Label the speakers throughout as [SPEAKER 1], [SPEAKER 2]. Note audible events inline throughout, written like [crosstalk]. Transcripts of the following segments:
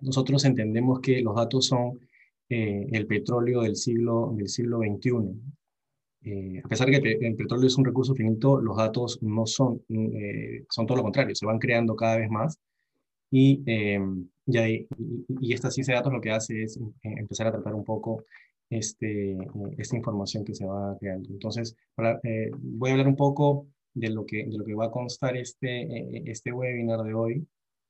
[SPEAKER 1] nosotros entendemos que los datos son eh, el petróleo del siglo, del siglo XXI. Eh, a pesar de que el petróleo es un recurso finito, los datos no son, eh, son todo lo contrario, se van creando cada vez más y, y, y, esta ciencia de datos lo que hace es empezar a tratar un poco este, esta información que se va creando. Entonces, voy a hablar un poco de lo que, de lo que va a constar este, este webinar de hoy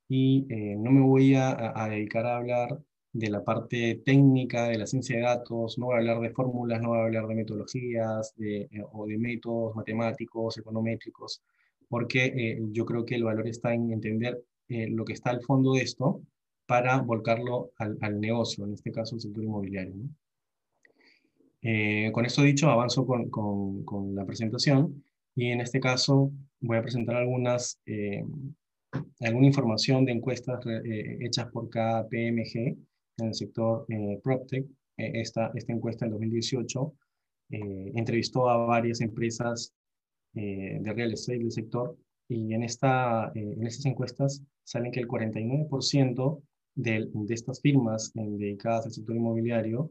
[SPEAKER 1] y no me voy a, a dedicar a hablar de la parte técnica de la ciencia de datos, no voy a hablar de fórmulas, no voy a hablar de metodologías de, eh, o de métodos matemáticos, econométricos, porque eh, yo creo que el valor está en entender eh, lo que está al fondo de esto para volcarlo al, al negocio, en este caso el sector inmobiliario. con esto dicho, avanzo con, con, con, la presentación y en este caso voy a presentar algunas, alguna información de encuestas hechas por cada PMG en el sector eh, PropTech. Eh, esta, esta encuesta en 2018 eh, entrevistó a varias empresas eh, de real estate del sector y en, esta, en estas encuestas salen que el 49% de, de, estas firmas dedicadas al sector inmobiliario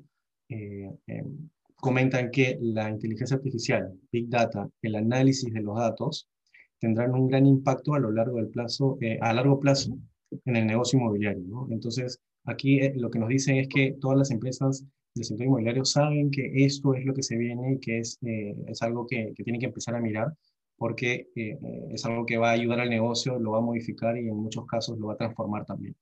[SPEAKER 1] comentan que la inteligencia artificial, Big Data, el análisis de los datos, tendrán un gran impacto a lo largo del plazo, a largo plazo en el negocio inmobiliario. ¿no? Entonces, Aquí eh, lo que nos dicen es que todas las empresas del sector inmobiliario saben que esto es lo que se viene y que es, eh, es algo que, que, tienen que empezar a mirar porque eh, es algo que va a ayudar al negocio, lo va a modificar y en muchos casos lo va a transformar también.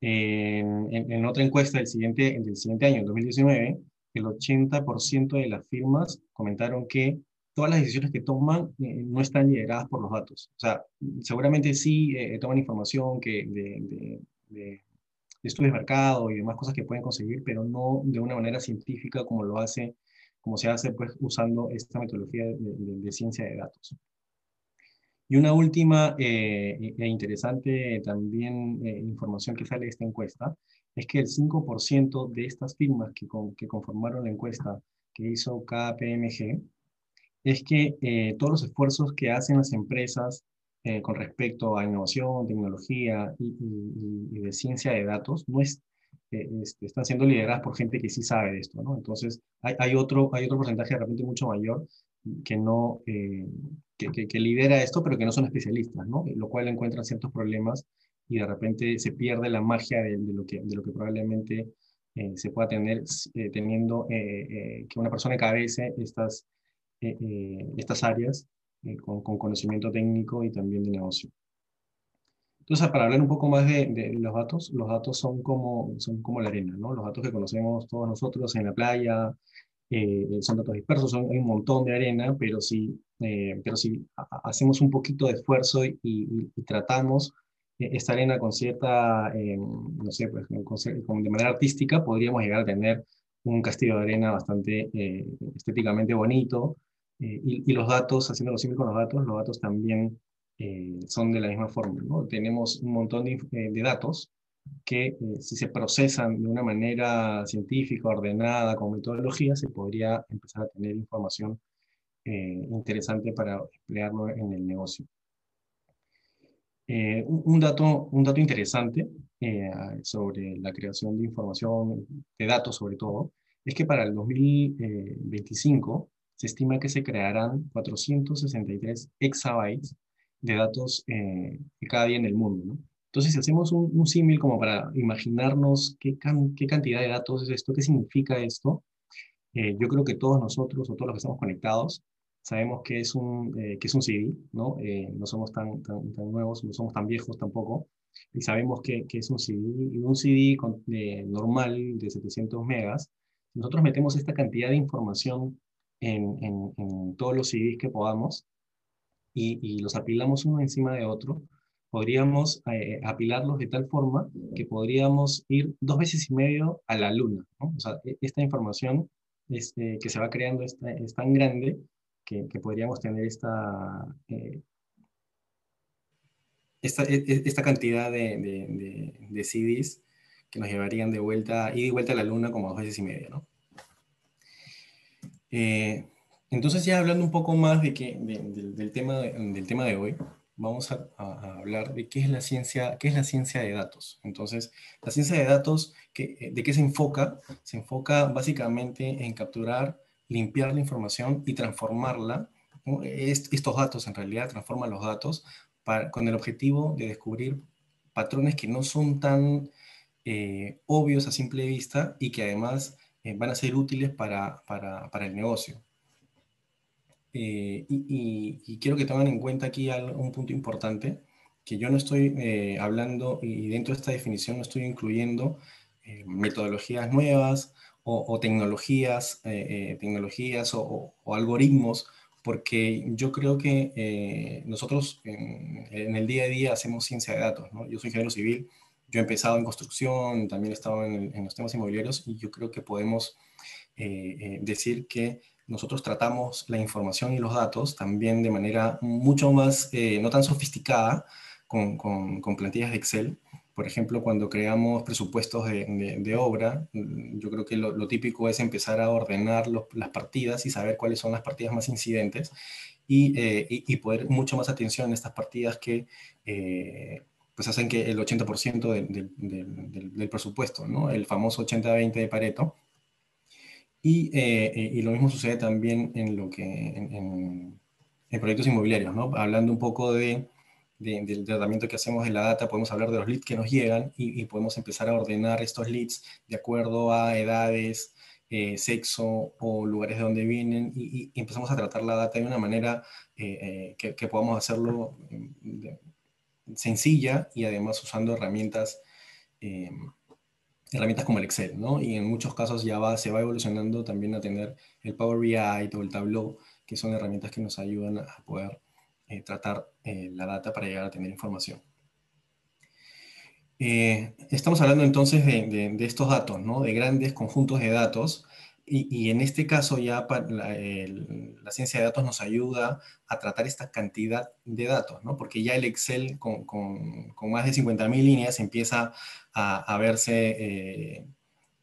[SPEAKER 1] En, en, otra encuesta del siguiente, del siguiente año, 2019, el 80% de las firmas comentaron que todas las decisiones que toman no están lideradas por los datos. O sea, seguramente sí toman información que de, de, estudios de mercado y demás cosas que pueden conseguir, pero no de una manera científica como lo hace, como se hace pues usando esta metodología de, ciencia de datos. Y una última eh, e interesante también eh, información que sale de esta encuesta es que el 5% de estas firmas que, que, conformaron la encuesta que hizo cada PMG es que eh, todos los esfuerzos que hacen las empresas eh, con respecto a innovación, tecnología y, de ciencia de datos, no es, eh, este, están siendo lideradas por gente que sí sabe de esto, ¿no? Entonces, hay, hay, otro, hay otro porcentaje de repente mucho mayor que no, eh, que, que, lidera esto, pero que no son especialistas, ¿no? Lo cual encuentran ciertos problemas y de repente se pierde la magia de, de lo, que, de lo que probablemente se pueda tener teniendo que una persona encabece estas, estas áreas eh, con, conocimiento técnico y también de negocio. Entonces, para hablar un poco más de, los datos, los datos son como, son como la arena, ¿no? Los datos que conocemos todos nosotros en la playa, eh, son datos dispersos, son, hay un montón de arena, pero si, eh, pero si hacemos un poquito de esfuerzo y, tratamos esta arena con cierta, no sé, pues, de manera artística, podríamos llegar a tener un castillo de arena bastante estéticamente bonito, eh, y, los datos, haciendo lo con los datos, los datos también eh, son de la misma forma. ¿no? Tenemos un montón de, eh, de datos que si se procesan de una manera científica, ordenada, con metodología, se podría empezar a tener información interesante para emplearlo en el negocio. un, dato, un dato interesante sobre la creación de información, de datos sobre todo, es que para el 2025 se estima que se crearán 463 exabytes de datos eh, cada día en el mundo. ¿no? Entonces, si hacemos un, símil como para imaginarnos qué, qué, cantidad de datos es esto, qué significa esto, eh, yo creo que todos nosotros o todos los que estamos conectados sabemos que es un, eh, que es un CD, ¿no? Eh, no somos tan, tan, nuevos, no somos tan viejos tampoco, y sabemos que, que es un CD, y un CD con, normal de 700 megas, nosotros metemos esta cantidad de información en, todos los CDs que podamos y, los apilamos uno encima de otro, podríamos eh, apilarlos de tal forma que podríamos ir dos veces y medio a la luna. O sea, e, esta información este, que se va creando es, es tan grande que, podríamos tener esta, eh, esta, e, e, esta, cantidad de, de, de, CDs que nos llevarían de vuelta, y de vuelta a la luna como dos veces y medio, ¿no? Eh, entonces ya hablando un poco más de que, del, tema, del tema de hoy, vamos a, hablar de qué es la ciencia, qué es la ciencia de datos. Entonces, la ciencia de datos, ¿de qué se enfoca? Se enfoca básicamente en capturar, limpiar la información y transformarla. estos datos, en realidad, transforman los datos con el objetivo de descubrir patrones que no son tan eh, obvios a simple vista y que además eh, van a ser útiles para, para, el negocio. Eh, y, quiero que tengan en cuenta aquí un punto importante, que yo no estoy hablando, y dentro de esta definición no estoy incluyendo metodologías nuevas o, tecnologías, tecnologías o, algoritmos, porque yo creo que nosotros en, en, el día a día hacemos ciencia de datos. ¿no? Yo soy ingeniero civil yo he empezado en construcción, también he estado en, los temas inmobiliarios y yo creo que podemos eh, eh, decir que nosotros tratamos la información y los datos también de manera mucho más, eh, no tan sofisticada, con, con, plantillas de Excel. Por ejemplo, cuando creamos presupuestos de, de, obra, mm, yo creo que lo, típico es empezar a ordenar las partidas y saber cuáles son las partidas más incidentes y, y, poner mucho más atención en estas partidas que pues hacen que el 80% del, presupuesto, ¿no? El famoso 80-20 de Pareto. Y, eh, eh, y, lo mismo sucede también en lo que en, proyectos inmobiliarios, ¿no? Hablando un poco de, del tratamiento que hacemos de la data, podemos hablar de los leads que nos llegan y, podemos empezar a ordenar estos leads de acuerdo a edades, eh, sexo o lugares de donde vienen y, empezamos a tratar la data de una manera que, que, podamos hacerlo de, sencilla y además usando herramientas, eh, herramientas como el Excel, ¿no? Y en muchos casos ya va, se va evolucionando también a tener el Power BI o el Tableau, que son herramientas que nos ayudan a poder eh, tratar eh, la data para llegar a tener información. estamos hablando entonces de, de, estos datos, ¿no? De grandes conjuntos de datos y, en este caso ya la, ciencia de datos nos ayuda a tratar esta cantidad de datos, ¿no? porque ya el Excel con, con, más de 50.000 líneas empieza a, verse eh,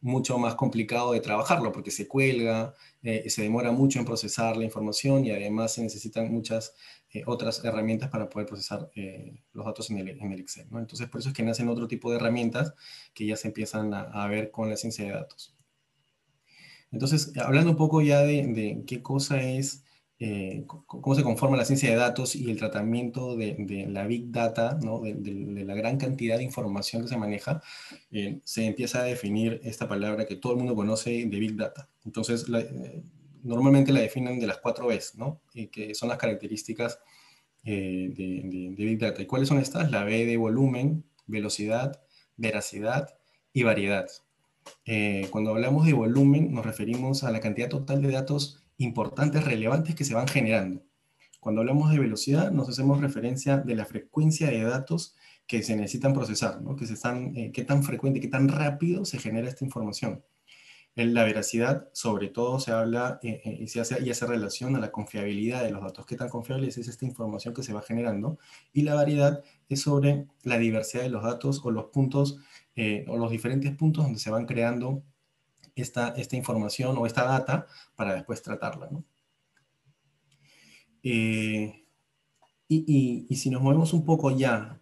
[SPEAKER 1] mucho más complicado de trabajarlo, porque se cuelga, eh, se demora mucho en procesar la información y además se necesitan muchas eh, otras herramientas para poder procesar los datos en el, Excel. ¿no? Entonces, por eso es que nacen otro tipo de herramientas que ya se empiezan a ver con la ciencia de datos. Entonces, hablando un poco ya de, qué cosa es, eh, cómo se conforma la ciencia de datos y el tratamiento de, la big data, de, la gran cantidad de información que se maneja, eh, se empieza a definir esta palabra que todo el mundo conoce de big data. Entonces, eh, normalmente la definen de las cuatro Bs, ¿no? que son las características de, Big Data. ¿Y cuáles son estas? La B de volumen, velocidad, veracidad y variedad. Eh, cuando hablamos de volumen, nos referimos a la cantidad total de datos importantes, relevantes que se van generando. Cuando hablamos de velocidad, nos hacemos referencia de la frecuencia de datos que se necesitan procesar, ¿no? que se están, eh, qué tan frecuente, qué tan rápido se genera esta información. La veracidad, sobre todo, se habla eh, y, se hace, y hace relación a la confiabilidad de los datos. ¿Qué tan confiable es esta información que se va generando? Y la variedad es sobre la diversidad de los datos o los puntos eh, o los diferentes puntos donde se van creando esta, esta información o esta data para después tratarla. Eh, y, y, si nos movemos un poco ya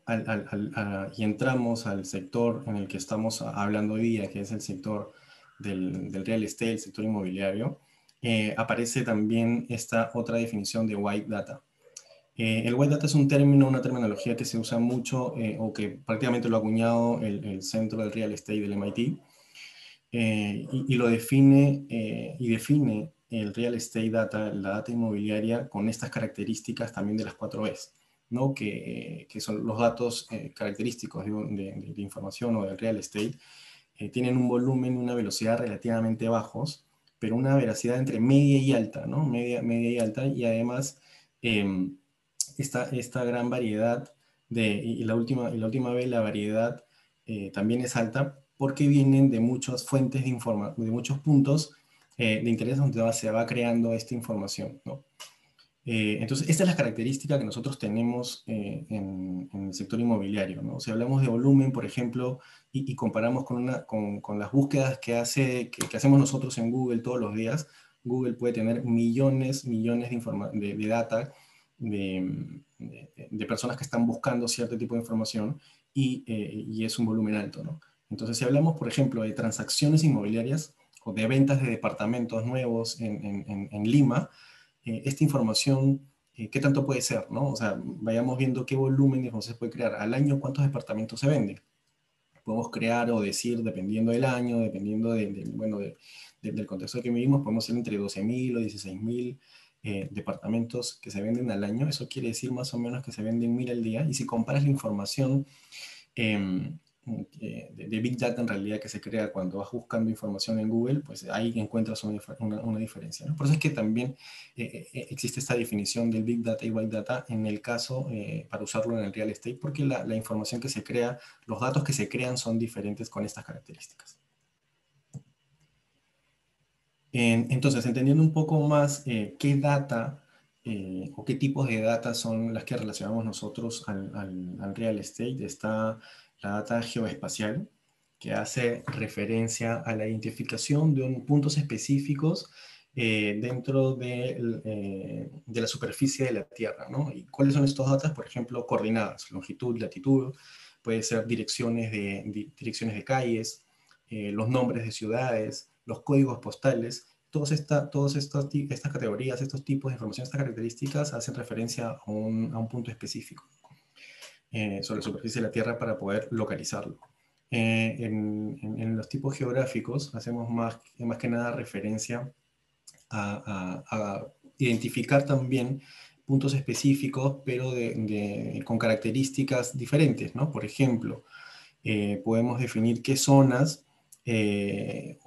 [SPEAKER 1] y entramos al sector en el que estamos hablando hoy día, que es el sector del, del real estate, el sector inmobiliario, eh, aparece también esta otra definición de white data. Eh, el White Data es un término, una terminología que se usa mucho eh, o que prácticamente lo ha acuñado el, Centro del Real Estate del MIT y, lo define y define el Real Estate Data, la data inmobiliaria, con estas características también de las cuatro Bs, ¿no? que, que son los datos característicos de, de, información o del Real Estate, tienen un volumen y una velocidad relativamente bajos, pero una veracidad entre media y alta, ¿no? media, media y alta, y además em, esta, esta gran variedad de, y la última, la última vez la variedad eh, también es alta porque vienen de muchas fuentes de información, de muchos puntos eh, de interés donde se va creando esta información. ¿no? Eh, entonces, esta es la característica que nosotros tenemos en, el sector inmobiliario. ¿no? Si hablamos de volumen, por ejemplo, y, comparamos con, una, con, con, las búsquedas que, hace, que, hacemos nosotros en Google todos los días, Google puede tener millones, millones de, de, de data de, personas que están buscando cierto tipo de información y, y, es un volumen alto. ¿no? Entonces, si hablamos, por ejemplo, de transacciones inmobiliarias o de ventas de departamentos nuevos en, en, en Lima, esta información eh, qué tanto puede ser, ¿no? O sea, vayamos viendo qué volumen de información puede crear. Al año, ¿cuántos departamentos se venden? Podemos crear o decir, dependiendo del año, dependiendo de, bueno, del contexto que vivimos, podemos ser entre 12.000 o 16.000 eh, departamentos que se venden al año. Eso quiere decir más o menos que se venden mil al día. Y si comparas la información eh, de, Big Data en realidad que se crea cuando vas buscando información en Google, pues ahí encuentras una, una, diferencia. Por eso es que también eh, eh, existe esta definición del Big Data y White Data en el caso para usarlo en el real estate, porque la, la, información que se crea, los datos que se crean son diferentes con estas características. entonces, entendiendo un poco más qué data o qué tipos de data son las que relacionamos nosotros al, al real estate, está la data geoespacial, que hace referencia a la identificación de puntos específicos eh, dentro de, eh, de, la superficie de la Tierra. ¿no? ¿Y cuáles son estos datos? Por ejemplo, coordenadas, longitud, latitud, puede ser direcciones de, direcciones de calles, eh, los nombres de ciudades, los códigos postales. Todas, esta, todas estas, estas categorías, estos tipos de información, estas características hacen referencia a un, a un punto específico. Eh, sobre la superficie de la Tierra para poder localizarlo. Eh, en, los tipos geográficos hacemos más, más que nada referencia a, identificar también puntos específicos, pero de, con características diferentes, ¿no? Por ejemplo, eh, podemos definir qué zonas,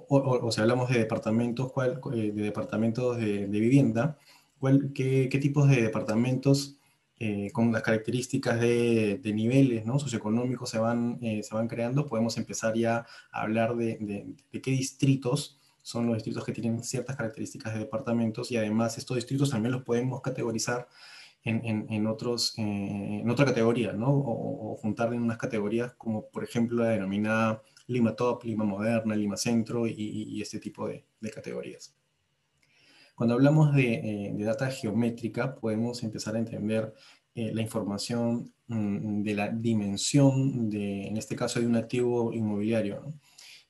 [SPEAKER 1] o, si hablamos de departamentos, cuál, de departamentos de, vivienda, cuál, qué, tipos de departamentos eh, con las características de, niveles ¿no? socioeconómicos se van, eh, se van creando, podemos empezar ya a hablar de, qué distritos son los distritos que tienen ciertas características de departamentos y además estos distritos también los podemos categorizar en, otros, eh, en otra categoría, ¿no? O, juntar en unas categorías como por ejemplo la denominada Lima Top, Lima Moderna, Lima Centro y este tipo de, categorías. Cuando hablamos de, de, data geométrica, podemos empezar a entender eh, la información mm, de la dimensión, de, en este caso, de un activo inmobiliario,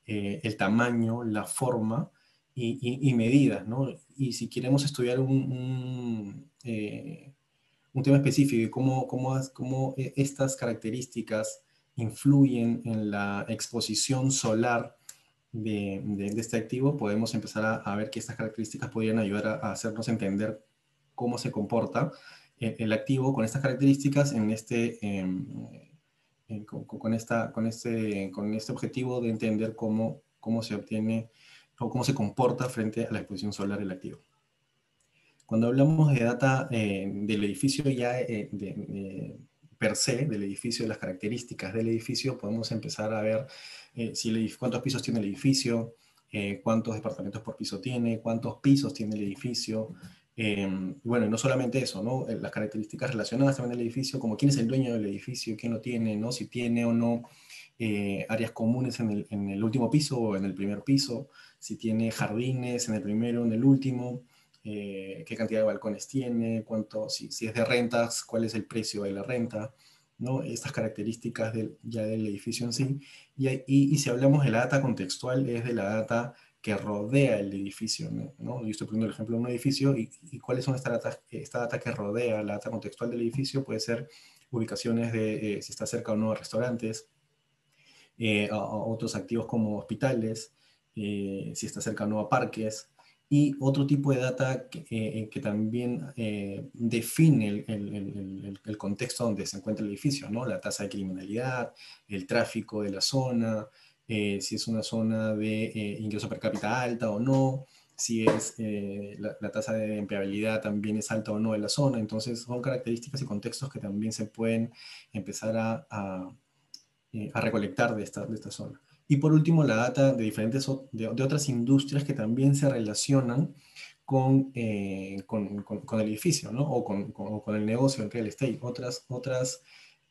[SPEAKER 1] eh, el tamaño, la forma y, medidas. ¿no? Y si queremos estudiar un, eh, un tema específico y cómo, cómo, cómo, estas características influyen en la exposición solar de, de, este activo, podemos empezar a, a, ver que estas características podrían ayudar a, a hacernos entender cómo se comporta el activo con estas características en este, em, con, esta, con, este, con este objetivo de entender cómo, cómo se obtiene o cómo se comporta frente a la exposición solar del activo. Cuando hablamos de data eh, del edificio ya eh, de, per se, del edificio, de las características del edificio, podemos empezar a ver eh, si cuántos pisos tiene el edificio, cuántos departamentos por piso tiene, cuántos pisos tiene el edificio, eh, bueno, y no solamente eso, ¿no? Eh, las características relacionadas también del edificio, como quién es el dueño del edificio, quién lo tiene, ¿no? Si tiene o no eh, áreas comunes en el, en el, último piso o en el primer piso, si tiene jardines en el primero o en el último, qué cantidad de balcones tiene, cuánto, si, si, es de rentas, cuál es el precio de la renta, ¿no? Estas características del, ya del edificio en sí. Y, y, y si hablamos de la data contextual, es de la data que rodea el edificio. ¿no? Yo estoy poniendo el ejemplo de un edificio y, cuáles son estas data, esta data que rodea la data contextual del edificio. Puede ser ubicaciones de eh, si está cerca o no a restaurantes, eh, a, otros activos como hospitales, eh, si está cerca o no a parques, y otro tipo de data que, que también define el, contexto donde se encuentra el edificio, ¿no? la tasa de criminalidad, el tráfico de la zona, eh, si es una zona de eh, ingreso per cápita alta o no, si es eh, la, tasa de empleabilidad también es alta o no en la zona. Entonces son características y contextos que también se pueden empezar a, a, recolectar de esta, de esta zona. Y por último, la data de diferentes de, otras industrias que también se relacionan con, con, con, el edificio, ¿no? O con, con, el negocio, el real estate. Otras, otras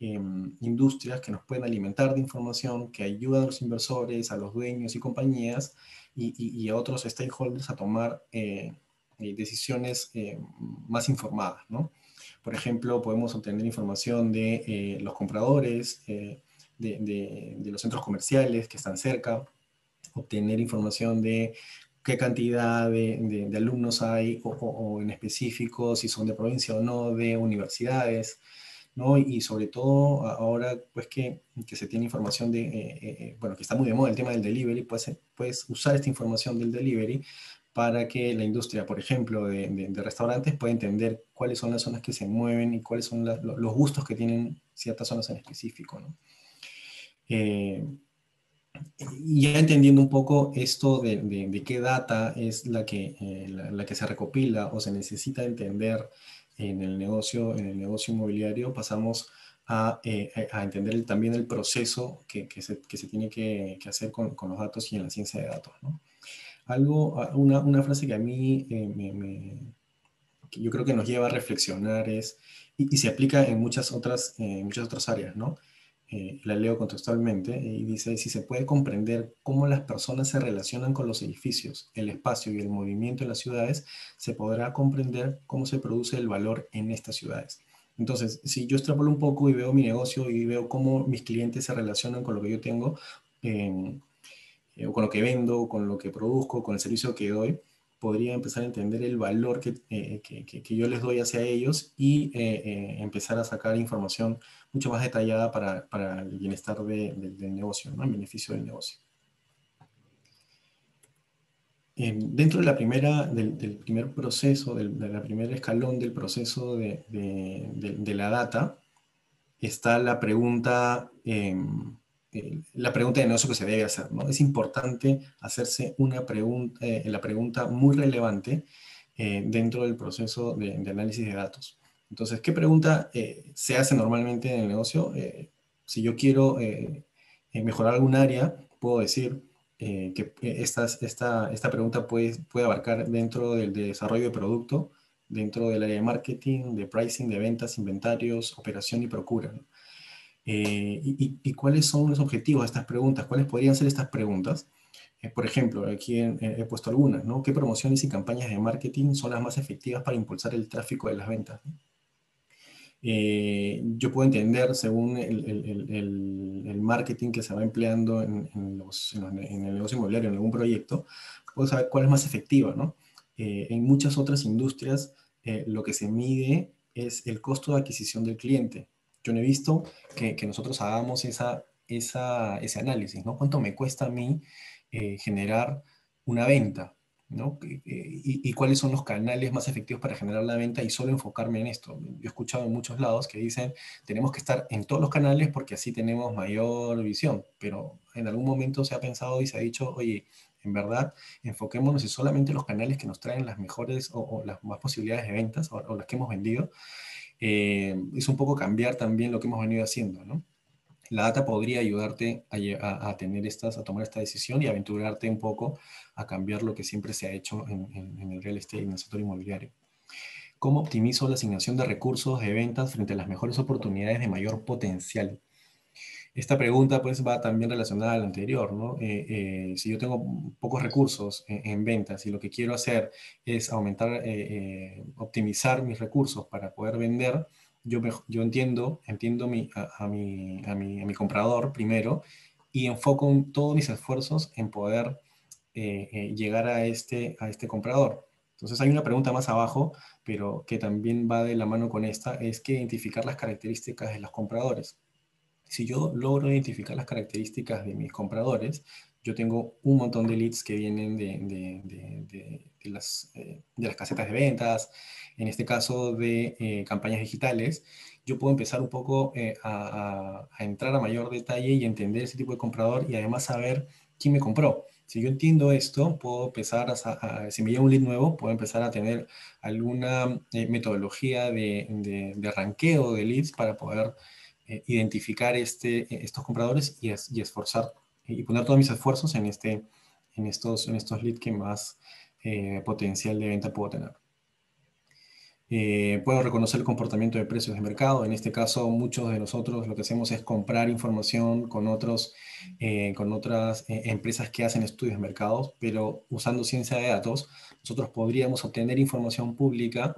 [SPEAKER 1] Em, industrias que nos pueden alimentar de información, que ayudan a los inversores, a los dueños y compañías y, a otros stakeholders a tomar eh, eh, decisiones eh, más informadas. ¿no? Por ejemplo, podemos obtener información de los compradores, de, los centros comerciales que están cerca, obtener información de qué cantidad de, alumnos hay o, en específico, si son de provincia o no, de universidades, ¿no? Y sobre todo ahora, pues que, que se tiene información de, eh, eh, eh, bueno, que está muy de moda el tema del delivery, pues puedes usar esta información del delivery para que la industria, por ejemplo, de, restaurantes pueda entender cuáles son las zonas que se mueven y cuáles son los gustos que tienen ciertas zonas en específico, ¿no? Y ya entendiendo un poco esto de, de, qué data es la que, eh, la, que se recopila o se necesita entender en el negocio, en el negocio inmobiliario, pasamos a, eh, a entender también el proceso que, que, se, que se, tiene que, hacer con, con, los datos y en la ciencia de datos. ¿no? Algo, una, una, frase que a mí eh, me, que yo creo que nos lleva a reflexionar es, y, y se aplica en muchas otras, en muchas otras áreas, ¿no? Eh, la leo contextualmente, y dice, si se puede comprender cómo las personas se relacionan con los edificios, el espacio y el movimiento en las ciudades, se podrá comprender cómo se produce el valor en estas ciudades. Entonces, si yo extrapolo un poco y veo mi negocio y veo cómo mis clientes se relacionan con lo que yo tengo, eh, o con lo que vendo, con lo que produzco, con el servicio que doy, podría empezar a entender el valor que, eh, que, que, yo les doy hacia ellos y empezar a sacar información mucho más detallada para, para el bienestar de, del negocio, ¿no? el beneficio del negocio. dentro de la primera, del, primer proceso, del, de primer escalón del proceso de, de, la data, está la pregunta, la pregunta de negocio que se debe hacer. ¿no? Es importante hacerse una pregunta, eh, la pregunta muy relevante eh, dentro del proceso de, análisis de datos. Entonces, ¿qué pregunta eh, se hace normalmente en el negocio? Eh, si yo quiero eh, mejorar algún área, puedo decir que esta, esta pregunta puede, puede abarcar dentro del desarrollo de producto, dentro del área de marketing, de pricing, de ventas, inventarios, operación y procura. Y, cuáles son los objetivos de estas preguntas? ¿Cuáles podrían ser estas preguntas? por ejemplo, aquí he puesto algunas, ¿no? ¿Qué promociones y campañas de marketing son las más efectivas para impulsar el tráfico de las ventas? Eh, yo puedo entender, según el, el, el, marketing que se va empleando en, en, los, en, el negocio inmobiliario, en algún proyecto, puedo saber cuál es más efectiva, ¿no? Eh, en muchas otras industrias, eh, lo que se mide es el costo de adquisición del cliente. Yo no he visto que, que nosotros hagamos esa, esa, ese análisis, ¿no? ¿Cuánto me cuesta a mí generar una venta? Y, cuáles son los canales más efectivos para generar la venta y solo enfocarme en esto. Yo he escuchado en muchos lados que dicen, tenemos que estar en todos los canales porque así tenemos mayor visión, pero en algún momento se ha pensado y se ha dicho, oye, en verdad, enfoquémonos en solamente los canales que nos traen las mejores o, las más posibilidades de ventas o, las que hemos vendido. Eh, es un poco cambiar también lo que hemos venido haciendo, ¿no? la data podría ayudarte a, tener estas, a tomar esta decisión y aventurarte un poco a cambiar lo que siempre se ha hecho en, el real estate, en el sector inmobiliario. ¿Cómo optimizo la asignación de recursos de ventas frente a las mejores oportunidades de mayor potencial? Esta pregunta pues va también relacionada a anterior, ¿no? Eh, eh, si yo tengo pocos recursos en, ventas y lo que quiero hacer es aumentar, eh, optimizar mis recursos para poder vender, yo, yo entiendo, entiendo mi, a, mi, a, mi, a, mi, comprador primero y enfoco todos mis esfuerzos en poder llegar a este, a este comprador. Entonces hay una pregunta más abajo, pero que también va de la mano con esta, es que identificar las características de los compradores. Si yo logro identificar las características de mis compradores, yo tengo un montón de leads que vienen de, de, de, de las, eh, las casetas de ventas, en este caso de eh, campañas digitales, yo puedo empezar un poco eh, a, entrar a mayor detalle y entender ese tipo de comprador y además saber quién me compró. Si yo entiendo esto, puedo empezar a, si me llega un lead nuevo, puedo empezar a tener alguna metodología de, de, de, ranqueo de leads para poder identificar este, estos compradores y, esforzar y poner todos mis esfuerzos en, este, en, estos, en estos leads que más eh, potencial de venta puedo tener. Eh, puedo reconocer el comportamiento de precios de mercado. En este caso, muchos de nosotros lo que hacemos es comprar información eh, con otras empresas que hacen estudios de mercados, pero usando ciencia de datos, nosotros podríamos obtener información pública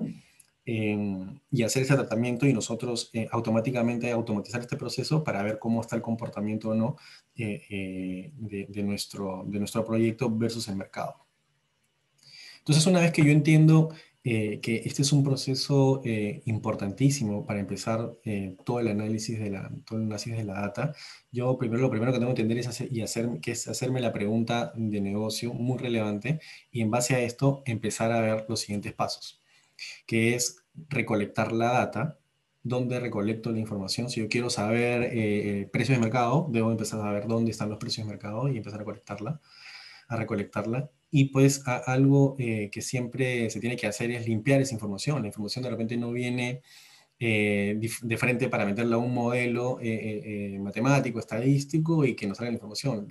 [SPEAKER 1] y hacer ese tratamiento y nosotros eh, automáticamente automatizar este proceso para ver cómo está el comportamiento o no eh, eh, de, nuestro, de nuestro proyecto versus el mercado. Entonces, una vez que yo entiendo que este es un proceso importantísimo para empezar todo el análisis de la, todo el análisis de la data, yo primero lo primero que tengo que entender es y hacer, que es hacerme la pregunta de negocio muy relevante y en base a esto empezar a ver los siguientes pasos que es recolectar la data. ¿Dónde recolecto la información? Si yo quiero saber eh, precios de mercado, debo empezar a saber dónde están los precios de mercado y empezar a colectarla, a recolectarla. Y pues algo eh, que siempre se tiene que hacer es limpiar esa información. La información de repente no viene eh, de frente para meterla a un modelo matemático, estadístico y que nos salga la información.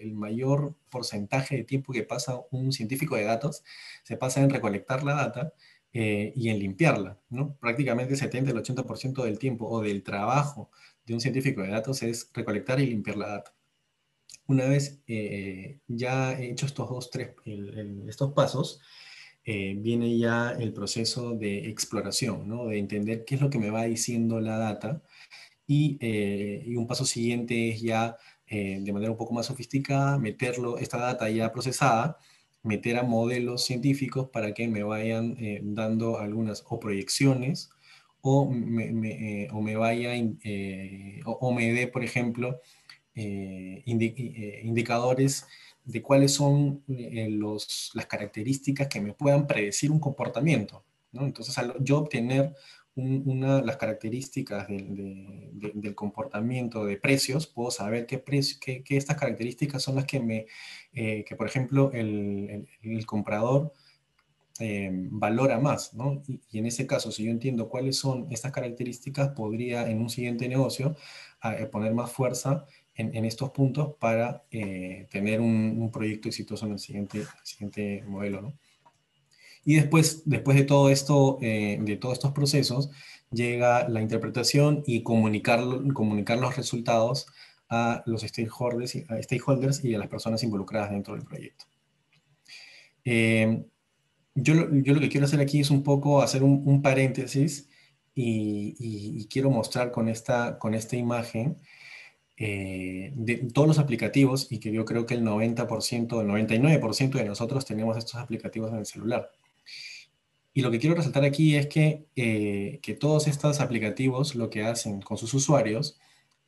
[SPEAKER 1] el mayor porcentaje de tiempo que pasa un científico de datos se pasa en recolectar la data eh, y en limpiarla. ¿no? Prácticamente el 70 el 80% del tiempo o del trabajo de un científico de datos es recolectar y limpiar la data. Una vez eh, ya hecho estos dos, tres, estos pasos, eh, viene ya el proceso de exploración, ¿no? de entender qué es lo que me va diciendo la data y, y un paso siguiente es ya de manera un poco más sofisticada meterlo, esta data ya procesada meter a modelos científicos para que me vayan eh, dando algunas o proyecciones o me, eh, o me vaya eh, o, me dé, por ejemplo, indicadores de cuáles son los, las características que me puedan predecir un comportamiento. ¿no? Entonces, al yo obtener una de las características del comportamiento de precios, puedo saber qué, qué, estas características son las que me, eh, que por ejemplo el, comprador eh, valora más, ¿no? Y, en ese caso, si yo entiendo cuáles son estas características, podría en un siguiente negocio eh, poner más fuerza en, estos puntos para tener un, un, proyecto exitoso en el siguiente, siguiente modelo, ¿no? Y después, después de todo esto, eh, de todos estos procesos, llega la interpretación y comunicar, comunicar los resultados a los stakeholders, a stakeholders y a las personas involucradas dentro del proyecto. Eh, yo, yo, lo que quiero hacer aquí es un poco hacer un, paréntesis y, quiero mostrar con esta, con esta imagen eh, de todos los aplicativos y que yo creo que el 90%, el 99% de nosotros tenemos estos aplicativos en el celular. Y lo que quiero resaltar aquí es que, eh, que todos estos aplicativos lo que hacen con sus usuarios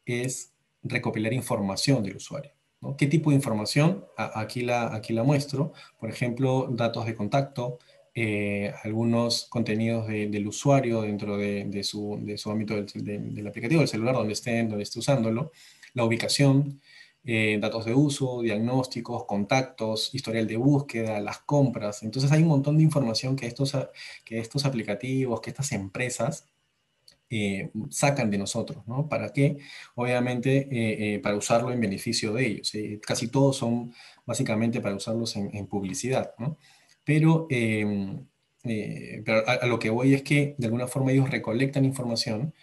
[SPEAKER 1] es recopilar información del usuario. ¿Qué tipo de información? aquí, la, aquí la muestro. Por ejemplo, datos de contacto, eh, algunos contenidos del usuario dentro de, su, de su, ámbito del, del, aplicativo, del celular, donde esté, donde esté usándolo, la ubicación, eh, datos de uso, diagnósticos, contactos, historial de búsqueda, las compras. Entonces hay un montón de información que estos, que estos aplicativos, que estas empresas eh, sacan de nosotros, ¿no? ¿Para qué? Obviamente eh, para usarlo en beneficio de ellos. casi todos son básicamente para usarlos en, publicidad, ¿no? Pero, em, pero a, a, lo que voy es que de alguna forma ellos recolectan información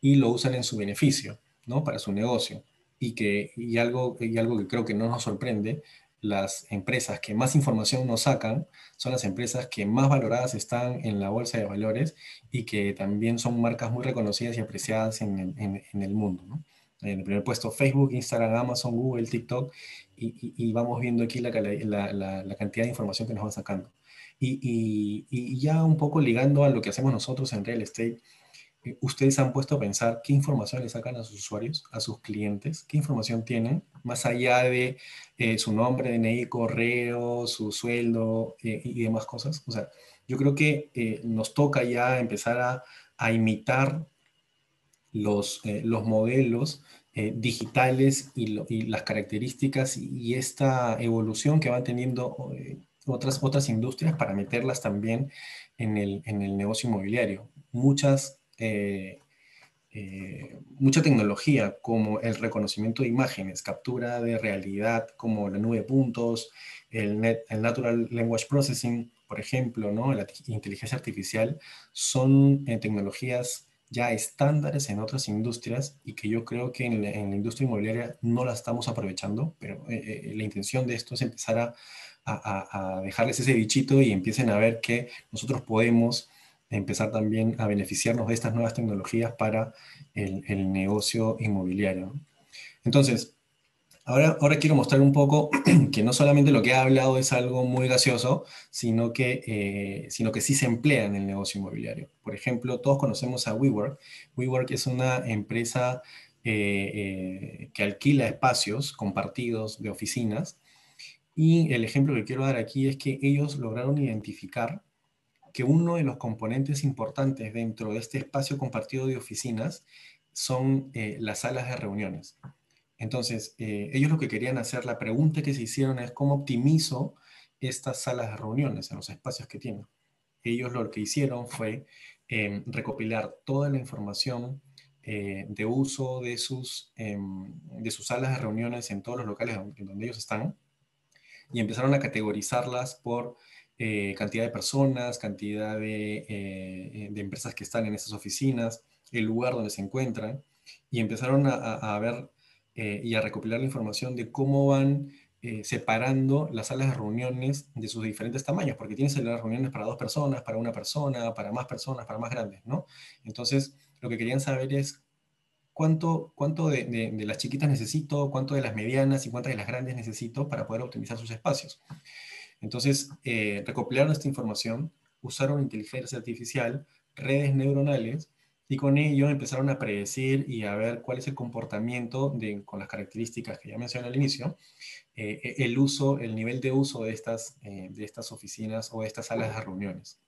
[SPEAKER 1] y lo usan en su beneficio, ¿no? Para su negocio y, que, y, algo, y algo que creo que no nos sorprende, las empresas que más información nos sacan son las empresas que más valoradas están en la bolsa de valores y que también son marcas muy reconocidas y apreciadas en el, en, el mundo. ¿no? En el primer puesto Facebook, Instagram, Amazon, Google, TikTok y, y, vamos viendo aquí la, la, la, cantidad de información que nos van sacando. Y, y, ya un poco ligando a lo que hacemos nosotros en real estate, ustedes han puesto a pensar qué información le sacan a sus usuarios, a sus clientes, qué información tienen, más allá de eh, su nombre, DNI, correo, su sueldo eh, y demás cosas. O sea, yo creo que nos toca ya empezar a, imitar los, los modelos digitales y, y, las características y, esta evolución que van teniendo otras, otras industrias para meterlas también en el, en el negocio inmobiliario. Muchas eh, eh, mucha tecnología como el reconocimiento de imágenes, captura de realidad como la nube de puntos, el, el Natural Language Processing, por ejemplo, ¿no? la inteligencia artificial, son eh, tecnologías ya estándares en otras industrias y que yo creo que en la, industria inmobiliaria no la estamos aprovechando, pero la intención de esto es empezar a, a, a, dejarles ese bichito y empiecen a ver que nosotros podemos empezar también a beneficiarnos de estas nuevas tecnologías para el, negocio inmobiliario. Entonces, Ahora, quiero mostrar un poco [clears throat] que no solamente lo que he hablado es algo muy gaseoso, sino que, eh, sino que sí se emplea en el negocio inmobiliario. Por ejemplo, todos conocemos a WeWork. WeWork es una empresa eh, eh, que alquila espacios compartidos de oficinas. Y el ejemplo que quiero dar aquí es que ellos lograron identificar que uno de los componentes importantes dentro de este espacio compartido de oficinas son las salas de reuniones. Entonces, eh, ellos lo que querían hacer, la pregunta que se hicieron es cómo optimizo estas salas de reuniones en los espacios que tienen. Ellos lo que hicieron fue em, recopilar toda la información eh, de uso de sus, em, de sus salas de reuniones en todos los locales donde, donde ellos están y empezaron a categorizarlas por eh, cantidad de personas, cantidad de, de, empresas que están en esas oficinas, el lugar donde se encuentran y empezaron a, a ver eh, y a recopilar la información de cómo van eh, separando las salas de reuniones de sus diferentes tamaños, porque tienes de reuniones para dos personas, para una persona, para más personas, para más grandes, ¿no? Entonces, lo que querían saber es cuánto, cuánto de, las chiquitas necesito, cuánto de las medianas y cuántas de las grandes necesito para poder optimizar sus espacios. Entonces, eh, recopilaron esta información, usaron inteligencia artificial, redes neuronales, y con ello empezaron a predecir y a ver cuál es el comportamiento con las características que ya mencioné al inicio, eh, e, el uso, el nivel de uso de estas, eh, de estas oficinas o de estas salas de reuniones.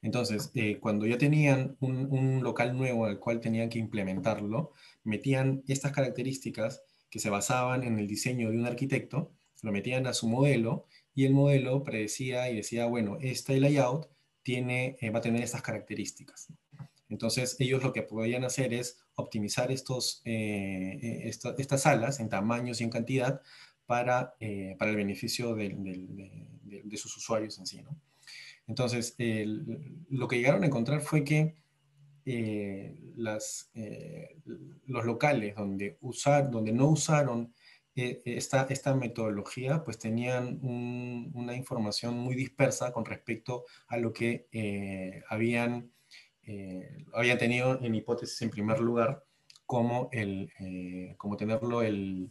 [SPEAKER 1] Entonces, cuando ya tenían un, un, local nuevo al cual tenían que implementarlo, metían estas características que se basaban en el diseño de un arquitecto, lo metían a su modelo y el modelo predecía y decía, bueno, este layout tiene, va a tener estas características. Entonces, ellos lo que podían hacer es optimizar estos, eh, eh, estas salas en tamaños y en cantidad para, eh, para el beneficio de, sus usuarios en sí. ¿no? Entonces, lo que llegaron a encontrar fue que las, los locales donde, usar, donde no usaron esta, esta metodología, pues tenían una información muy dispersa con respecto a lo que habían eh, había tenido en hipótesis en primer lugar como, el, eh, como tenerlo el,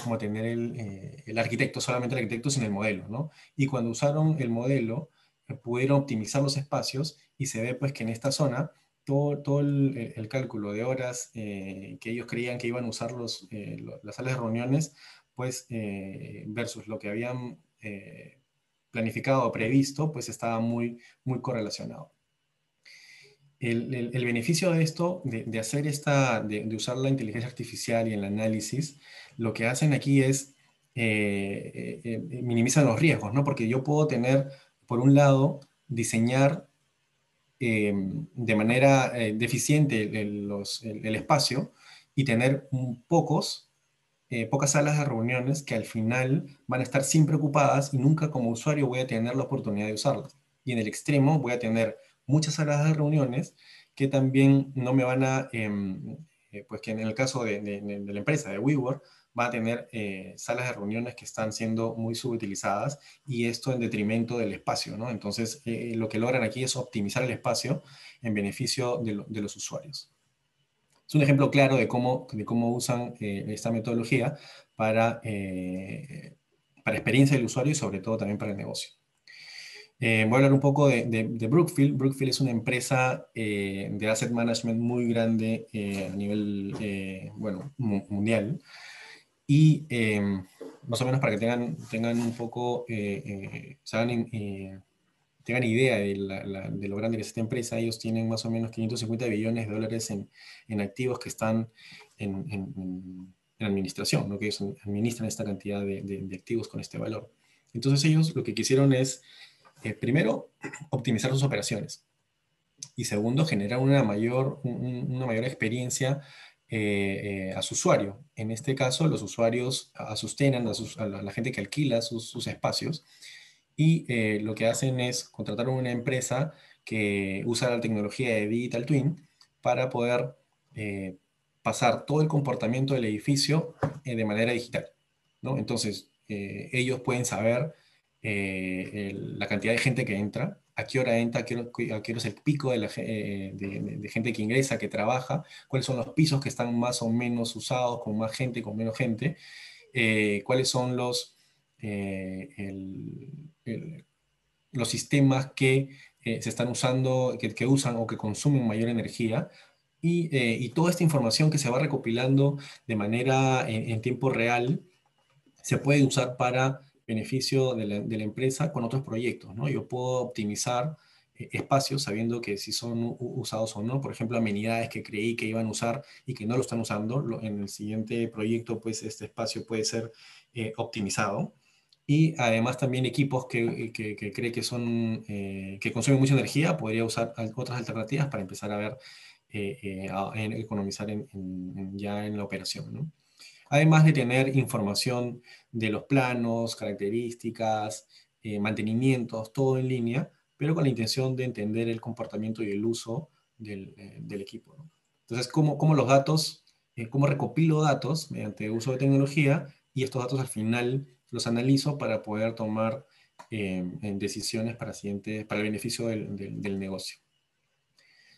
[SPEAKER 1] como tener el, eh, el, arquitecto, solamente el arquitecto sin el modelo, ¿no? Y cuando usaron el modelo, pudieron optimizar los espacios y se ve pues que en esta zona todo, todo el, cálculo de horas que ellos creían que iban a usar los, las salas de reuniones, pues versus lo que habían planificado o previsto, pues estaba muy, muy correlacionado. El, beneficio de esto, de, hacer esta, de, usar la inteligencia artificial y el análisis, lo que hacen aquí es eh, eh, eh minimizan los riesgos, ¿no? Porque yo puedo tener, por un lado, diseñar eh, de manera eh, deficiente el, los, el, el, espacio y tener pocos, pocas salas de reuniones que al final van a estar siempre ocupadas y nunca como usuario voy a tener la oportunidad de usarlas. Y en el extremo voy a tener muchas salas de reuniones que también no me van a, em, eh, pues que en el caso de, de, la empresa, de WeWork, va a tener eh, salas de reuniones que están siendo muy subutilizadas y esto en detrimento del espacio, ¿no? Entonces, eh, lo que logran aquí es optimizar el espacio en beneficio de, los usuarios. Es un ejemplo claro de cómo, de cómo usan esta metodología para, para experiencia del usuario y sobre todo también para el negocio. Eh, voy a hablar un poco de, Brookfield. Brookfield es una empresa eh, de asset management muy grande eh, a nivel bueno, mundial. Y más o menos para que tengan, tengan un poco, saben, tengan idea de, lo grande que es esta empresa, ellos tienen más o menos 550 billones de dólares en, en activos que están en, en, administración, ¿no? que ellos administran esta cantidad de, de activos con este valor. Entonces ellos lo que quisieron es eh, primero, [clears throat] optimizar sus operaciones. Y segundo, generar una mayor, una mayor experiencia eh, eh, a su usuario. En este caso, los usuarios asustenan a, la, gente que alquila sus, espacios y lo que hacen es contratar una empresa que usa la tecnología de Digital Twin para poder pasar todo el comportamiento del edificio de manera digital. ¿no? Entonces, ellos pueden saber la cantidad de gente que entra, a qué hora entra, a qué hora, es el pico de, la, de, gente que ingresa, que trabaja, cuáles son los pisos que están más o menos usados, con más gente, con menos gente, cuáles son los, los sistemas que se están usando, que, usan o que consumen mayor energía, eh, y, toda esta información que se va recopilando de manera en, tiempo real se puede usar para beneficio de la, empresa con otros proyectos. ¿no? Yo puedo optimizar eh, espacios sabiendo que si son usados o no, por ejemplo, amenidades que creí que iban a usar y que no lo están usando, en el siguiente proyecto, pues este espacio puede ser eh, optimizado. Y además también equipos que, que, que cree que, son, que consumen mucha energía, podría usar otras alternativas para empezar a ver eh, eh, en economizar ya en la operación. Además de tener información de los planos, características, eh, mantenimientos, todo en línea, pero con la intención de entender el comportamiento y el uso del, del equipo. Entonces, ¿cómo, los datos, cómo recopilo datos mediante uso de tecnología y estos datos al final los analizo para poder tomar decisiones para el beneficio del, del negocio.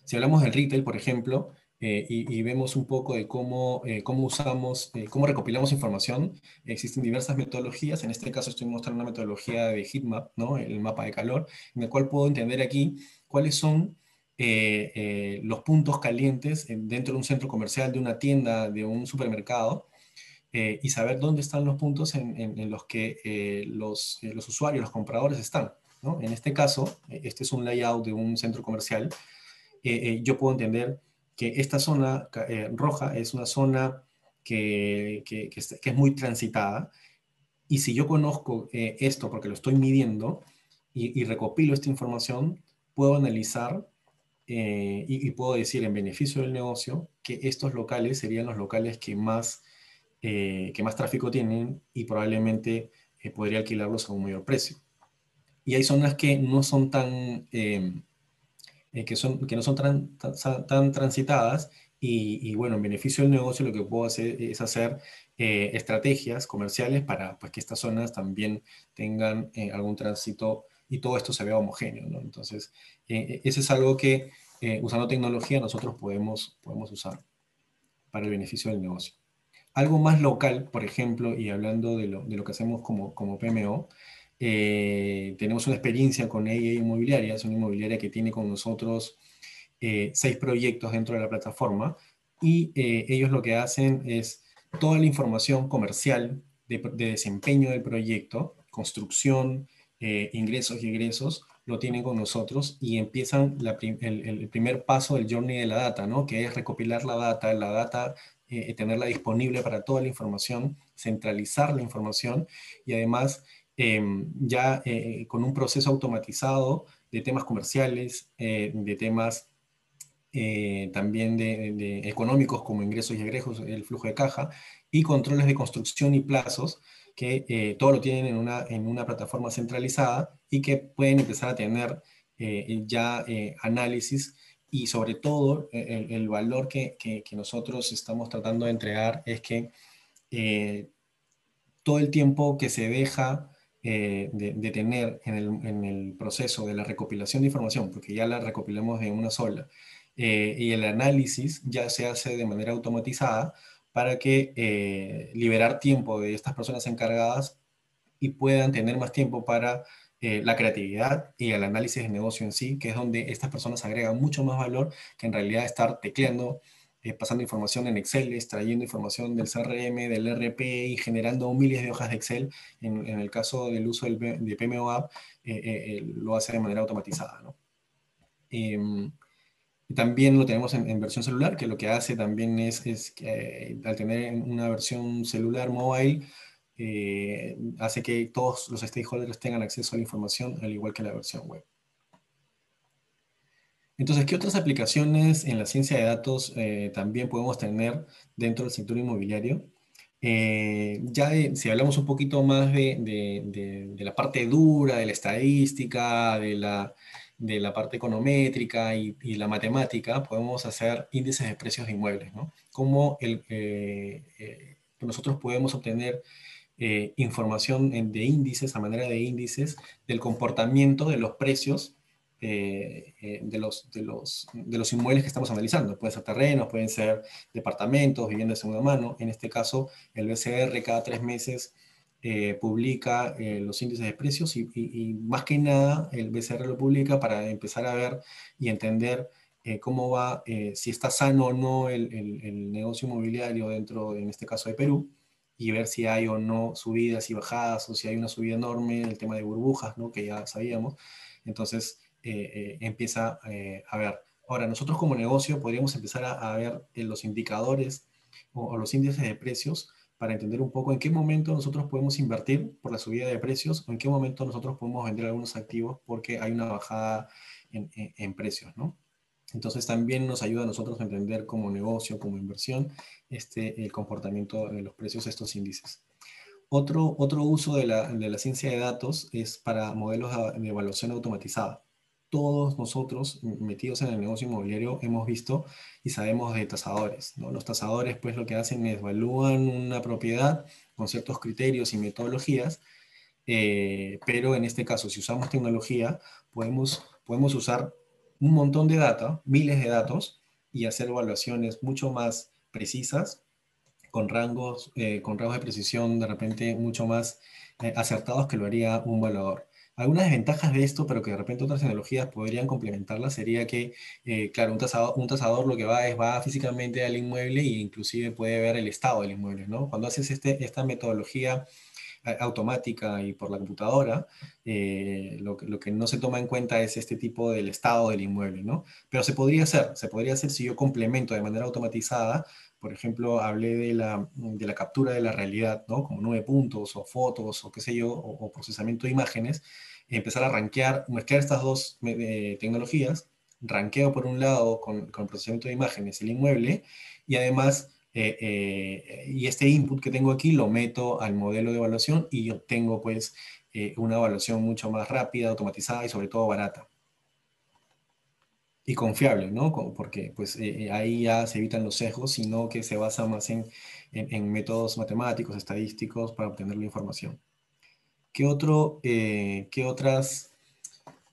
[SPEAKER 1] Si hablamos del retail, por ejemplo, eh, y, vemos un poco de cómo, eh, cómo usamos, eh, cómo recopilamos información, existen diversas metodologías. En este caso estoy mostrando una metodología de heatmap, ¿no? el mapa de calor, en el cual puedo entender aquí cuáles son los puntos calientes dentro de un centro comercial, de una tienda, de un supermercado, y saber dónde están los puntos en, los que los, los, usuarios, los compradores están. ¿no? En este caso, este es un layout de un centro comercial eh, eh, yo puedo entender que esta zona eh, roja es una zona que, que, es muy transitada y si yo conozco esto porque lo estoy midiendo y, recopilo esta información, puedo analizar y, puedo decir en beneficio del negocio que estos locales serían los locales que más, que más tráfico tienen y probablemente podría alquilarlos a un mayor precio. Y hay zonas que no son tan eh, que, son, que no son tan, tan, transitadas y, bueno, en beneficio del negocio lo que puedo hacer es hacer eh, estrategias comerciales para pues, que estas zonas también tengan eh, algún tránsito y todo esto se vea homogéneo. ¿no? Entonces, eso es algo que usando tecnología nosotros podemos, podemos usar para el beneficio del negocio. Algo más local, por ejemplo, y hablando de lo, de lo que hacemos como, como PMO, eh, tenemos una experiencia con ella inmobiliaria, es una inmobiliaria que tiene con nosotros eh, seis proyectos dentro de la plataforma y eh, ellos lo que hacen es toda la información comercial de, desempeño del proyecto, construcción, ingresos y egresos, lo tienen con nosotros y empiezan el, el, primer paso del journey de la data, ¿no? que es recopilar la data, la data, tenerla disponible para toda la información, centralizar la información y además Em, ya eh, con un proceso automatizado de temas comerciales, eh, de temas eh, también de, económicos como ingresos y egresos, el flujo de caja, y controles de construcción y plazos, que todo lo tienen en una, en una plataforma centralizada y que pueden empezar a tener ya análisis y sobre todo el, valor que, que, que, nosotros estamos tratando de entregar es que todo el tiempo que se deja eh, de, tener en el, proceso de la recopilación de información, porque ya la recopilamos en una sola, eh, y el análisis ya se hace de manera automatizada para que eh, liberar tiempo de estas personas encargadas y puedan tener más tiempo para la creatividad y el análisis de negocio en sí, que es donde estas personas agregan mucho más valor que en realidad estar tecleando eh, pasando información en Excel, extrayendo información del CRM, del RP y generando miles de hojas de Excel. En, el caso del uso del, de PMO App, eh, eh, lo hace de manera automatizada. ¿no? Em, también lo tenemos en, versión celular, que lo que hace también es, que al tener una versión celular mobile, hace que todos los stakeholders tengan acceso a la información, al igual que la versión web. Entonces, ¿qué otras aplicaciones en la ciencia de datos eh, también podemos tener dentro del sector inmobiliario? Eh, ya si hablamos un poquito más de, la parte dura, de la estadística, de la, parte econométrica y, la matemática, podemos hacer índices de precios de inmuebles, ¿no? Cómo eh, nosotros podemos obtener eh, información de índices, a manera de índices, del comportamiento de los precios eh, eh, de, los, de, los, de los inmuebles que estamos analizando. Pueden ser terrenos, pueden ser departamentos, viviendas de segunda mano. En este caso, el BCR cada tres meses publica los índices de precios y, más que nada el BCR lo publica para empezar a ver y entender cómo va, si está sano o no el, el, el, negocio inmobiliario dentro, en este caso de Perú, y ver si hay o no subidas y bajadas, o si hay una subida enorme, el tema de burbujas, ¿no? que ya sabíamos. Entonces, eh, eh, empieza eh, a ver. Ahora, nosotros como negocio podríamos empezar a, ver los indicadores o, los índices de precios para entender un poco en qué momento nosotros podemos invertir por la subida de precios o en qué momento nosotros podemos vender algunos activos porque hay una bajada en, precios, ¿no? Entonces también nos ayuda a nosotros a entender como negocio, como inversión, este, el comportamiento de los precios estos índices. Otro, otro uso de la, de la ciencia de datos es para modelos de evaluación automatizada. Todos nosotros metidos en el negocio inmobiliario hemos visto y sabemos de tasadores. Los tasadores pues lo que hacen es evalúan una propiedad con ciertos criterios y metodologías, eh, pero en este caso si usamos tecnología podemos, podemos usar un montón de data, miles de datos, y hacer evaluaciones mucho más precisas, con rangos, eh, con rangos de precisión de repente mucho más eh, acertados que lo haría un evaluador. Algunas desventajas de esto, pero que de repente otras tecnologías podrían complementarlas, sería que, eh, claro, un tasador, un tasador lo que va es va físicamente al inmueble e inclusive puede ver el estado del inmueble, ¿no? Cuando haces este, esta metodología automática y por la computadora, eh, lo, lo, que no se toma en cuenta es este tipo del estado del inmueble, ¿no? Pero se podría hacer, se podría hacer si yo complemento de manera automatizada, por ejemplo, hablé de la, de la captura de la realidad, ¿no? Como nueve puntos o fotos o qué sé yo, o, procesamiento de imágenes, empezar a rankear, mezclar estas dos eh, tecnologías, ranqueo por un lado con, con procesamiento de imágenes el inmueble y además eh, eh, y este input que tengo aquí lo meto al modelo de evaluación y obtengo pues eh, una evaluación mucho más rápida, automatizada y sobre todo barata. Y confiable, ¿no? Porque pues ahí ya se evitan los sesgos, sino que se basa más en, en, métodos matemáticos, estadísticos para obtener la información. ¿Qué, otro, qué otras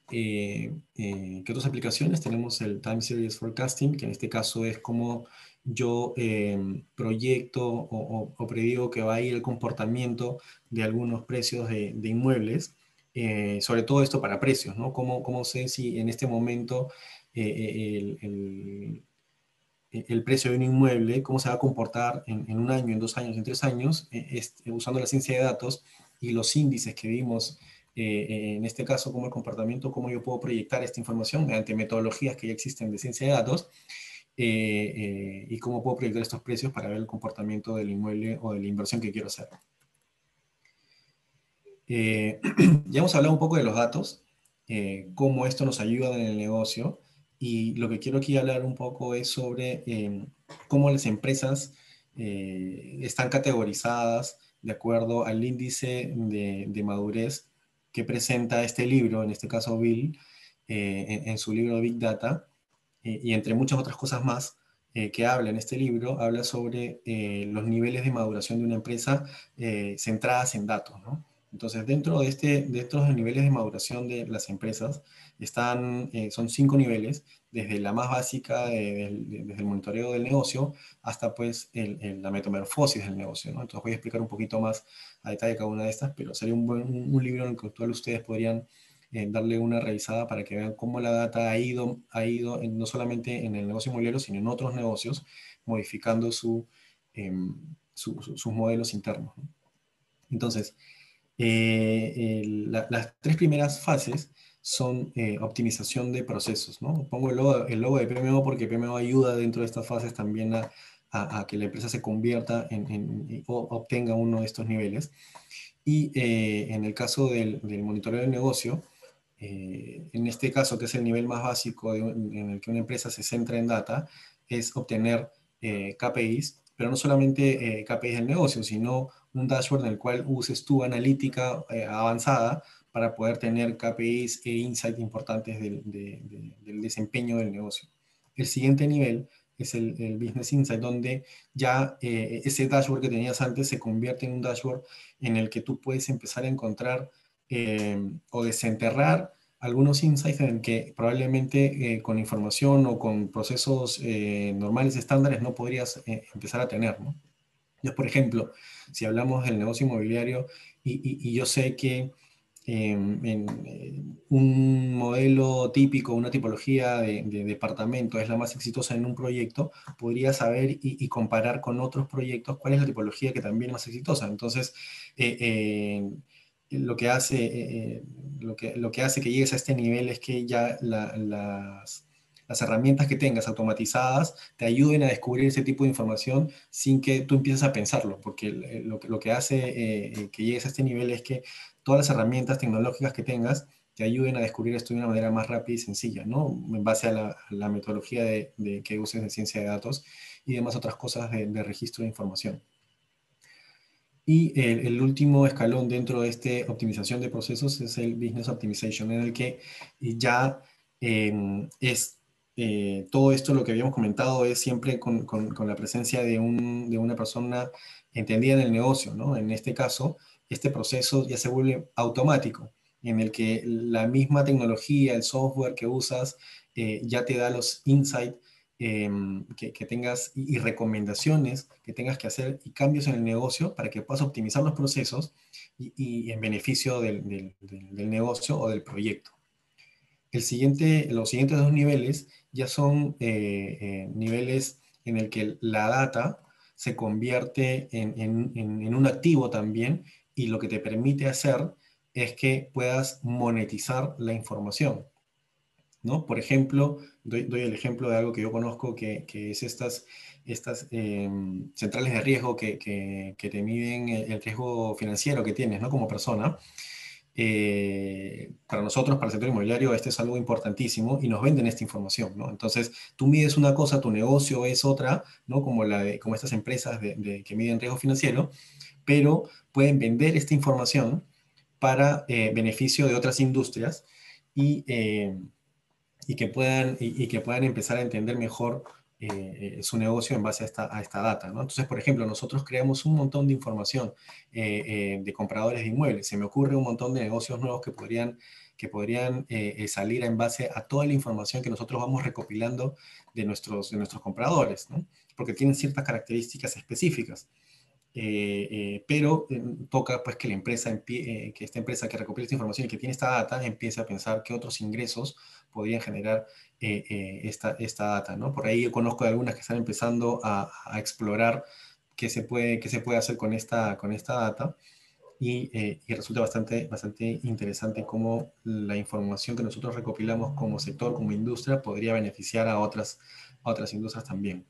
[SPEAKER 1] ¿qué otras aplicaciones? Tenemos el Time Series Forecasting, que en este caso es como yo em, proyecto o, predigo que va a ir el comportamiento de algunos precios de, inmuebles, eh, sobre todo esto para precios, ¿no? ¿Cómo, sé si en este momento eh, eh, el, el, precio de un inmueble, cómo se va a comportar en, un año, en dos años, en tres años, usando la ciencia de datos y los índices que vimos en este caso como el comportamiento, cómo yo puedo proyectar esta información mediante metodologías que ya existen de ciencia de datos eh, eh, y cómo puedo proyectar estos precios para ver el comportamiento del inmueble o de la inversión que quiero hacer. Eh, [clears throat] ya hemos hablado un poco de los datos, cómo esto nos ayuda en el negocio y lo que quiero aquí hablar un poco es sobre cómo las empresas están categorizadas de acuerdo al índice de, madurez que presenta este libro, en este caso Bill, en, su libro Big Data, eh, y entre muchas otras cosas más eh, que habla en este libro, habla sobre eh, los niveles de maduración de una empresa centradas en datos. Entonces, dentro de, este, de estos niveles de maduración de las empresas, están, son cinco niveles, desde la más básica, desde el monitoreo del negocio, hasta pues el, la metamorfosis del negocio. Entonces voy a explicar un poquito más a detalle cada una de estas, pero sería un, un libro en el todos ustedes podrían eh, darle una revisada para que vean cómo la data ha ido, ha ido no solamente en el negocio inmobiliario, sino en otros negocios, modificando su, em, sus modelos internos. Entonces, eh, las tres primeras fases son eh, optimización de procesos. ¿no? Pongo el logo, el logo, de PMO porque PMO ayuda dentro de estas fases también a, a, que la empresa se convierta en, en, o obtenga uno de estos niveles. Y en el caso del, del monitoreo del negocio, eh, en este caso, que es el nivel más básico en el que una empresa se centra en data, es obtener eh, KPIs, pero no solamente eh, KPIs del negocio, sino un dashboard en el cual uses tu analítica avanzada para poder tener KPIs e insights importantes del, del, desempeño del negocio. El siguiente nivel es el, Business Insight, donde ya eh, ese dashboard que tenías antes se convierte en un dashboard en el que tú puedes empezar a encontrar o desenterrar algunos insights en que probablemente con información o con procesos normales, estándares, no podrías empezar a tener, ¿no? por ejemplo, si hablamos del negocio inmobiliario y, yo sé que en, un modelo típico, una tipología de, departamento es la más exitosa en un proyecto, podría saber y, comparar con otros proyectos cuál es la tipología que también es más exitosa. Entonces, eh, eh, lo, que hace, eh, lo, que, lo que hace que llegues a este nivel es que ya las las herramientas que tengas automatizadas te ayuden a descubrir ese tipo de información sin que tú empieces a pensarlo, porque lo, lo que hace eh, eh, que llegues a este nivel es que todas las herramientas tecnológicas que tengas te ayuden a descubrir esto de una manera más rápida y sencilla, ¿no? En base a la, metodología de, que uses de ciencia de datos y demás otras cosas de, registro de información. Y el, último escalón dentro de esta optimización de procesos es el Business Optimization, en el que ya eh, es eh, todo esto, lo que habíamos comentado, es siempre con, la presencia de, una persona entendida en el negocio, ¿no? En este caso, este proceso ya se vuelve automático, en el que la misma tecnología, el software que usas, eh, ya te da los insights em, que, tengas y, recomendaciones que tengas que hacer y cambios en el negocio para que puedas optimizar los procesos y, en beneficio del, negocio o del proyecto. El siguiente, los siguientes dos niveles ya son eh, eh, niveles en el que la data se convierte en, un activo también y lo que te permite hacer es que puedas monetizar la información. ¿no? Por ejemplo, doy, el ejemplo de algo que yo conozco que, es estas, estas em, centrales de riesgo que, te miden el, el, riesgo financiero que tienes ¿no? como persona. Eh, para nosotros, para el sector inmobiliario, este es algo importantísimo y nos venden esta información. Entonces, tú mides una cosa, tu negocio es otra, ¿no? Como, estas empresas de, que miden riesgo financiero, pero pueden vender esta información para eh, beneficio de otras industrias eh, y, que puedan empezar a entender mejor eh, su negocio en base a esta, a esta data. ¿no? Entonces, por ejemplo, nosotros creamos un montón de información eh, eh, de compradores de inmuebles. Se me ocurre un montón de negocios nuevos que podrían, que podrían salir en base a toda la información que nosotros vamos recopilando de nuestros, de nuestros compradores, ¿no? porque tienen ciertas características específicas. pero toca pues que la empresa, que esta empresa que recopila esta información y que tiene esta data empiece a pensar qué otros ingresos podrían generar eh, eh, esta, esta data. ¿no? Por ahí yo conozco de algunas que están empezando a, explorar qué se, puede, qué se puede hacer con esta, con esta data y, eh, y, resulta bastante, bastante interesante cómo la información que nosotros recopilamos como sector, como industria, podría beneficiar a otras, otras industrias también.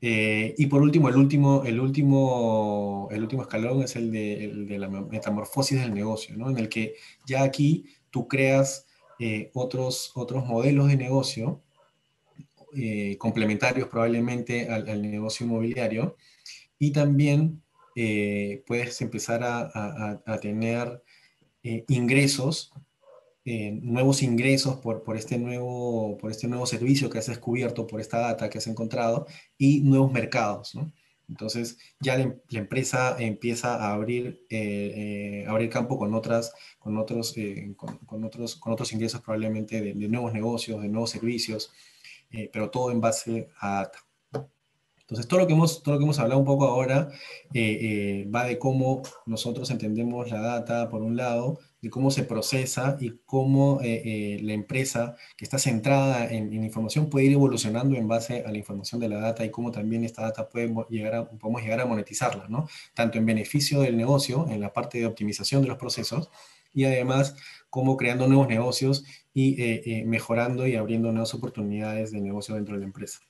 [SPEAKER 1] y por último, el último, el último, el último escalón es el de, el de la metamorfosis del negocio, ¿no? en el que ya aquí tú creas eh, otros, otros modelos de negocio eh, complementarios probablemente al, negocio inmobiliario y también eh, puedes empezar a, tener ingresos, nuevos ingresos por, por, este nuevo, por este nuevo servicio que has descubierto, por esta data que has encontrado y nuevos mercados. ¿no? Entonces ya la, empresa empieza a abrir, eh, eh, abrir campo con, otras, con, otros, eh, con, otros, con otros ingresos probablemente de, nuevos negocios, de nuevos servicios, pero todo en base a. Entonces todo lo que hemos, todo lo que hemos hablado un poco ahora va de cómo nosotros entendemos la data por un lado, de cómo se procesa y cómo eh, eh, la empresa que está centrada en, información puede ir evolucionando en base a la información de la data y cómo también esta data podemos llegar a monetizarla, ¿no? Tanto en beneficio del negocio, en la parte de optimización de los procesos, y además cómo creando nuevos negocios y eh, mejorando y abriendo nuevas oportunidades de negocio dentro de la empresa.